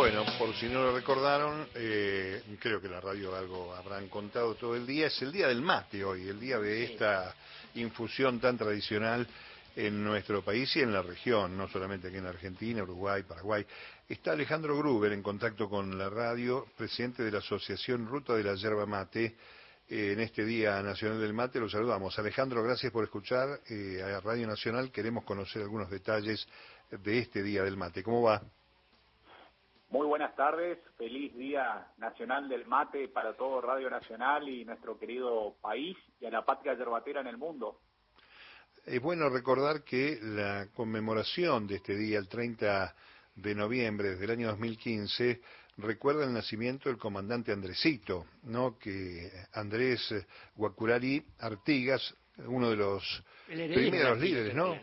Bueno, por si no lo recordaron, eh, creo que la radio algo habrán contado todo el día, es el día del mate hoy, el día de esta infusión tan tradicional en nuestro país y en la región, no solamente aquí en Argentina, Uruguay, Paraguay. Está Alejandro Gruber en contacto con la radio, presidente de la Asociación Ruta de la Yerba Mate. Eh, en este Día Nacional del Mate lo saludamos. Alejandro, gracias por escuchar eh, a Radio Nacional. Queremos conocer algunos detalles de este Día del Mate. ¿Cómo va? Muy buenas tardes, feliz Día Nacional del Mate para todo Radio Nacional y nuestro querido país y a la patria yerbatera en el mundo. Es bueno recordar que la conmemoración de este día, el 30 de noviembre del año 2015, recuerda el nacimiento del comandante Andresito, ¿no? que Andrés Guacurari Artigas, uno de los primeros líderes, ¿no?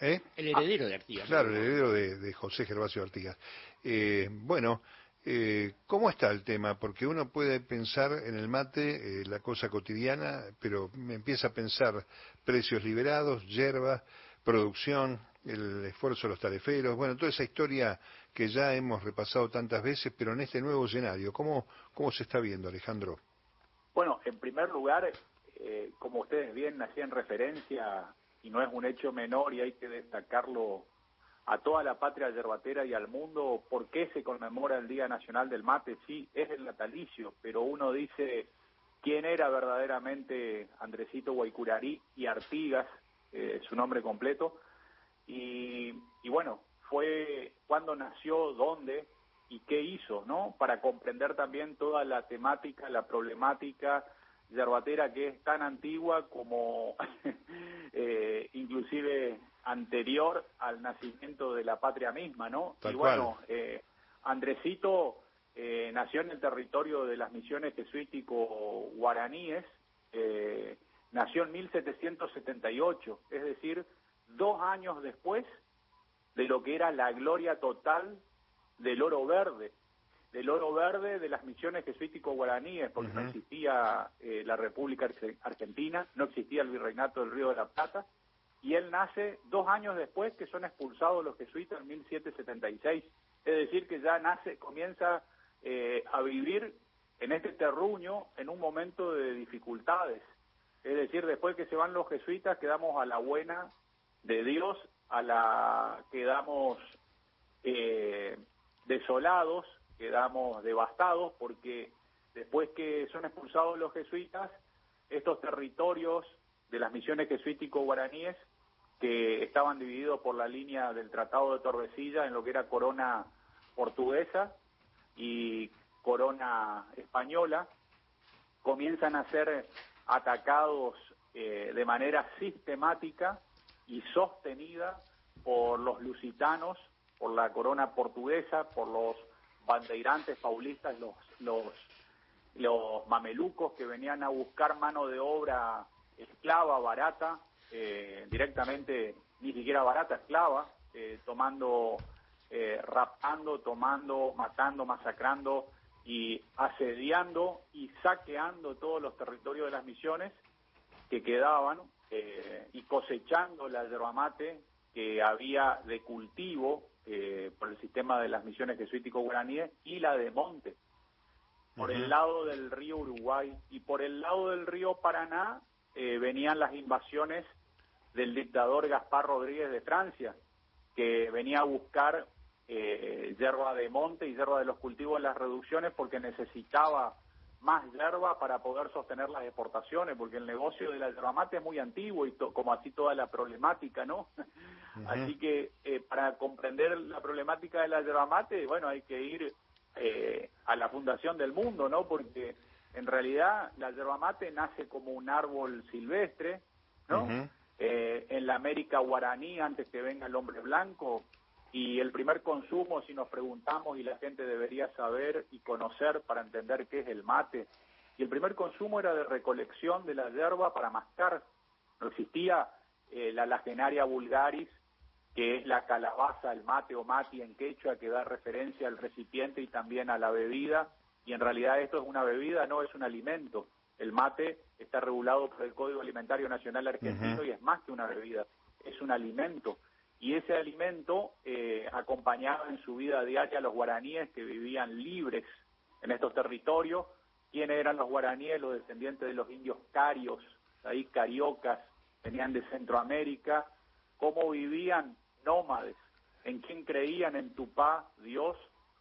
¿Eh? El heredero de Artigas. Claro, el heredero de, José Gervasio Artigas. Eh, bueno, eh, ¿cómo está el tema? Porque uno puede pensar en el mate, la cosa cotidiana, pero me empieza a pensar precios liberados, hierba, producción, el esfuerzo de los tariferos, bueno, toda esa historia que ya hemos repasado tantas veces, pero en este nuevo escenario, ¿cómo, cómo se está viendo, Alejandro? Bueno, en primer lugar, como ustedes bien hacían referencia y no es un hecho menor y hay que destacarlo a toda la patria yerbatera y al mundo, ¿por qué se conmemora el Día Nacional del Mate? Sí, es el natalicio, pero uno dice quién era verdaderamente Andresito Guaycurarí y Artigas, eh, su nombre completo, y, y bueno, fue cuándo nació, dónde y qué hizo, ¿no? Para comprender también toda la temática, la problemática yerbatera que es tan antigua como eh, inclusive anterior al nacimiento de la patria misma, ¿no? y bueno, eh, Andresito eh, nació en el territorio de las misiones jesuítico guaraníes, eh, nació en 1778, es decir, dos años después de lo que era la gloria total del oro verde, del oro verde de las misiones jesuítico-guaraníes, porque no existía eh, la República Argentina, no existía el Virreinato del Río de la Plata, y él nace dos años después que son expulsados los jesuitas en 1776. Es decir, que ya nace, comienza eh, a vivir en este terruño en un momento de dificultades. Es decir, después que se van los jesuitas, quedamos a la buena de Dios, a la quedamos eh, desolados, quedamos devastados porque después que son expulsados los jesuitas, estos territorios de las misiones jesuítico-guaraníes que estaban divididos por la línea del Tratado de Tordesillas en lo que era corona portuguesa y corona española, comienzan a ser atacados eh, de manera sistemática y sostenida por los lusitanos, por la corona portuguesa, por los bandeirantes paulistas, los, los, los mamelucos que venían a buscar mano de obra esclava, barata, eh, directamente ni siquiera barata, esclava, eh, tomando, eh, raptando, tomando, matando, masacrando y asediando y saqueando todos los territorios de las misiones que quedaban y cosechando la yerba mate que había de cultivo eh, por el sistema de las misiones jesuítico-guaraníes y la de Monte, por el lado del río Uruguay y por el lado del río Paraná eh, venían las invasiones del dictador Gaspar Rodríguez de Francia, que venía a buscar eh, yerba de monte y yerba de los cultivos en las reducciones porque necesitaba más yerba para poder sostener las exportaciones, porque el negocio de la yerba mate es muy antiguo y como así toda la problemática, ¿no? Así que eh, para comprender la problemática de la yerba mate, bueno, hay que ir eh, a la fundación del mundo, ¿no? Porque en realidad la yerba mate nace como un árbol silvestre, ¿no? eh, en la América guaraní, antes que venga el hombre blanco, y el primer consumo, si nos preguntamos, y la gente debería saber y conocer para entender qué es el mate, y el primer consumo era de recolección de la yerba para mascar. No existía eh, la lagenaria vulgaris, que es la calabaza, el mate o mati en quechua, que da referencia al recipiente y también a la bebida, y en realidad esto es una bebida, no es un alimento. El mate está regulado por el Código Alimentario Nacional Argentino y es más que una bebida, es un alimento y ese alimento eh, acompañaba en su vida diaria a los guaraníes que vivían libres en estos territorios. ¿Quiénes eran los guaraníes? Los descendientes de los indios carios, ahí cariocas, venían de Centroamérica. ¿Cómo vivían? Nómades. ¿En quién creían? En Tupá, Dios,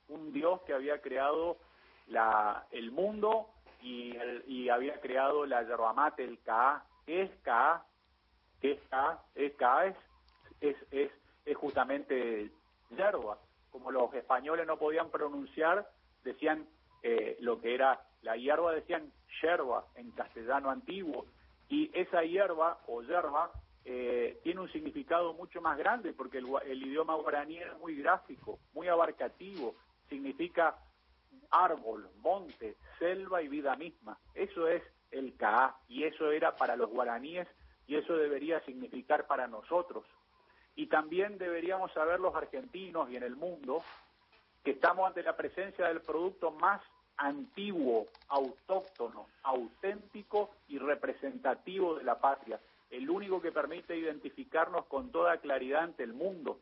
un Dios que había creado la, el mundo y, y había creado la yerba mate, el Ka. ¿Qué es Ka? ¿Qué es Ka? Es Ka es es, es, es justamente yerba. Como los españoles no podían pronunciar, decían eh, lo que era la hierba, decían yerba en castellano antiguo. Y esa hierba o yerba eh, tiene un significado mucho más grande porque el, el idioma guaraní es muy gráfico, muy abarcativo. Significa árbol, monte, selva y vida misma. Eso es el Kaá y eso era para los guaraníes y eso debería significar para nosotros y también deberíamos saber los argentinos y en el mundo que estamos ante la presencia del producto más antiguo, autóctono, auténtico y representativo de la patria, el único que permite identificarnos con toda claridad ante el mundo.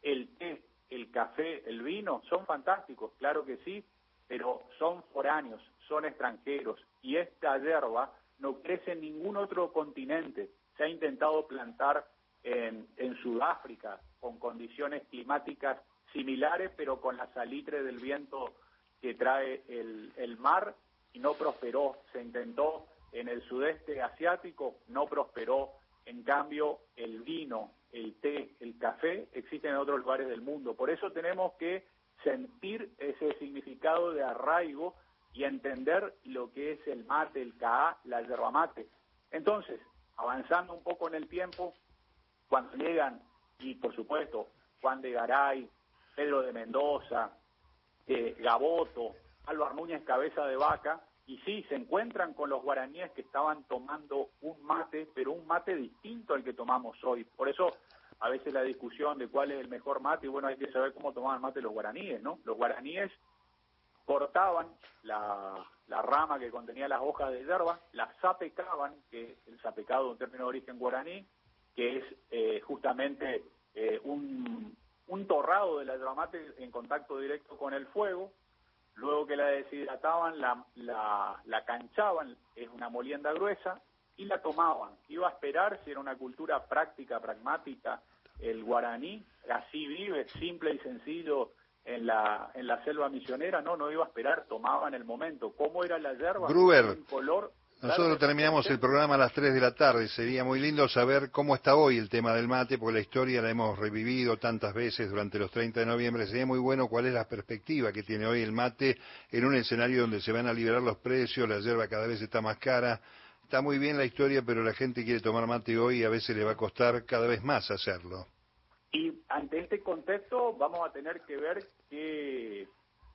El té, el café, el vino son fantásticos, claro que sí, pero son foráneos, son extranjeros y esta hierba no crece en ningún otro continente. Se ha intentado plantar en, Sudáfrica, con condiciones climáticas similares, pero con la salitre del viento que trae el mar, y no prosperó. Se intentó en el sudeste asiático, no prosperó. En cambio, el vino, el té, el café existen en otros lugares del mundo. Por eso tenemos que sentir ese significado de arraigo y entender lo que es el mate, el caá, la yerba mate. Entonces, avanzando un poco en el tiempo, cuando llegan, y por supuesto, Juan de Garay, Pedro de Mendoza, eh, Gaboto, Álvaro Núñez Cabeza de Vaca, y sí, se encuentran con los guaraníes que estaban tomando un mate, pero un mate distinto al que tomamos hoy. Por eso, a veces la discusión de cuál es el mejor mate, y bueno, hay que saber cómo tomaban mate los guaraníes, ¿no? Los guaraníes cortaban la, la rama que contenía las hojas de hierba, la zapecaban, que el zapecado es un término de origen guaraní, que es eh, justamente eh, un, torrado de la yerba en contacto directo con el fuego, luego que la deshidrataban, la, la, la canchaban, es una molienda gruesa, y la tomaban. Iba a esperar, si era una cultura práctica, pragmática, el guaraní, así vive, simple y sencillo, en la, en la selva misionera, no, no iba a esperar, tomaban el momento. ¿Cómo era la yerba? Gruber, color nosotros terminamos el programa a las 3 de la tarde. Sería muy lindo saber cómo está hoy el tema del mate, porque la historia la hemos revivido tantas veces durante los 30 de noviembre. Sería muy bueno cuál es la perspectiva que tiene hoy el mate en un escenario donde se van a liberar los precios, la hierba cada vez está más cara. Está muy bien la historia, pero la gente quiere tomar mate hoy y a veces le va a costar cada vez más hacerlo. Y ante este contexto vamos a tener que ver que,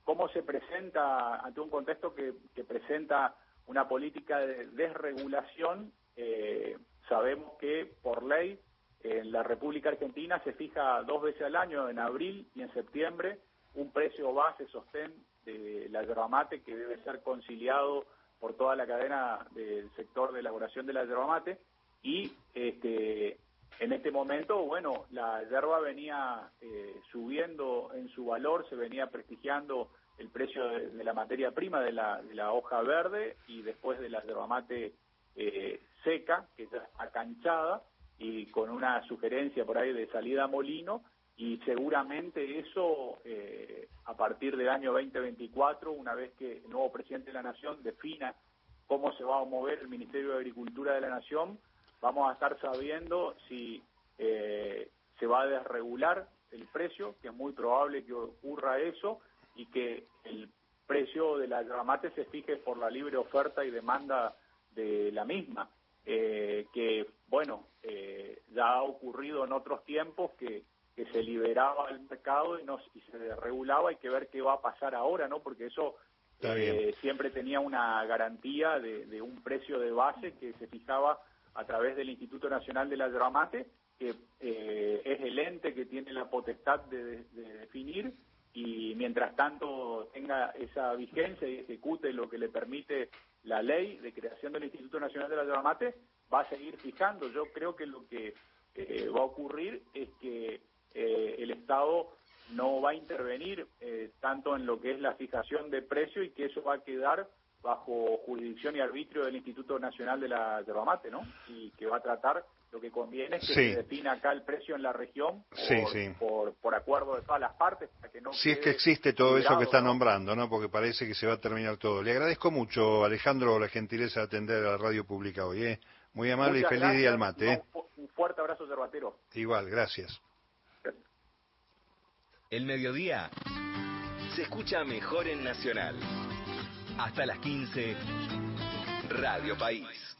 cómo se presenta, ante un contexto que, que presenta una política de desregulación. Eh, sabemos que por ley en la República Argentina se fija dos veces al año, en abril y en septiembre, un precio base sostén de la yerba mate que debe ser conciliado por toda la cadena del sector de elaboración de la yerba mate. Y este, en este momento, bueno, la yerba venía eh, subiendo en su valor, se venía prestigiando el precio de, la materia prima de la, de la, hoja verde y después de la yerba mate eh, seca, que está acanchada y con una sugerencia por ahí de salida a molino y seguramente eso eh, a partir del año 2024, una vez que el nuevo presidente de la Nación defina cómo se va a mover el Ministerio de Agricultura de la Nación, vamos a estar sabiendo si eh, se va a desregular el precio, que es muy probable que ocurra eso, y que el precio de la gramate se fije por la libre oferta y demanda de la misma, eh, que bueno, eh, ya ha ocurrido en otros tiempos que, que se liberaba el mercado y, no, y se regulaba, hay que ver qué va a pasar ahora, ¿no? Porque eso eh, siempre tenía una garantía de, de, un precio de base que se fijaba a través del Instituto Nacional de la Gramate, que es el ente que tiene la potestad de, de definir y mientras tanto tenga esa vigencia y ejecute lo que le permite la ley de creación del Instituto Nacional de la Yerba Mate, va a seguir fijando. Yo creo que lo que eh, va a ocurrir es eh, Estado no va a intervenir eh, tanto en lo que es la fijación de precio y que eso va a quedar bajo jurisdicción y arbitrio del Instituto Nacional de la Yerba Mate, ¿no? Y que va a tratar lo que conviene es que se defina acá el precio en la región por, Por, acuerdo de todas las partes. Para que no si es que existe todo eso que está nombrando, ¿no? Porque parece que se va a terminar todo. Le agradezco mucho, Alejandro, la gentileza de atender a la radio pública hoy. ¿eh? Muy amable y feliz día al mate. ¿eh? Un fuerte abrazo, Cervatero. Igual, gracias. El mediodía se escucha mejor en Nacional. Hasta las 15, Radio País.